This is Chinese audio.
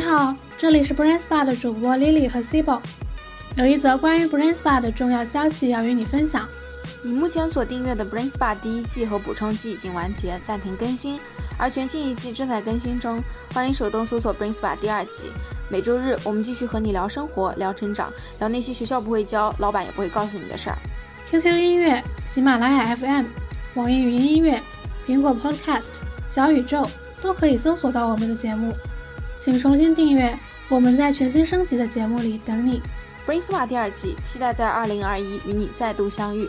好，这里是 Brain Spa 的主播 Lily 和 Sibo，有一则关于 Brain Spa 的重要消息要与你分享。你目前所订阅的 Brain Spa 第一季和补充季已经完结，暂停更新，而全新一季正在更新中，欢迎手动搜索 Brain Spa 第二季。每周日我们继续和你聊生活、聊成长、聊那些学校不会教、老板也不会告诉你的事儿。QQ 音乐、喜马拉雅 FM、网易云音乐、苹果 Podcast、小宇宙都可以搜索到我们的节目。请重新订阅，我们在全新升级的节目里等你。Bringswa 第二季，期待在二零二一与你再度相遇。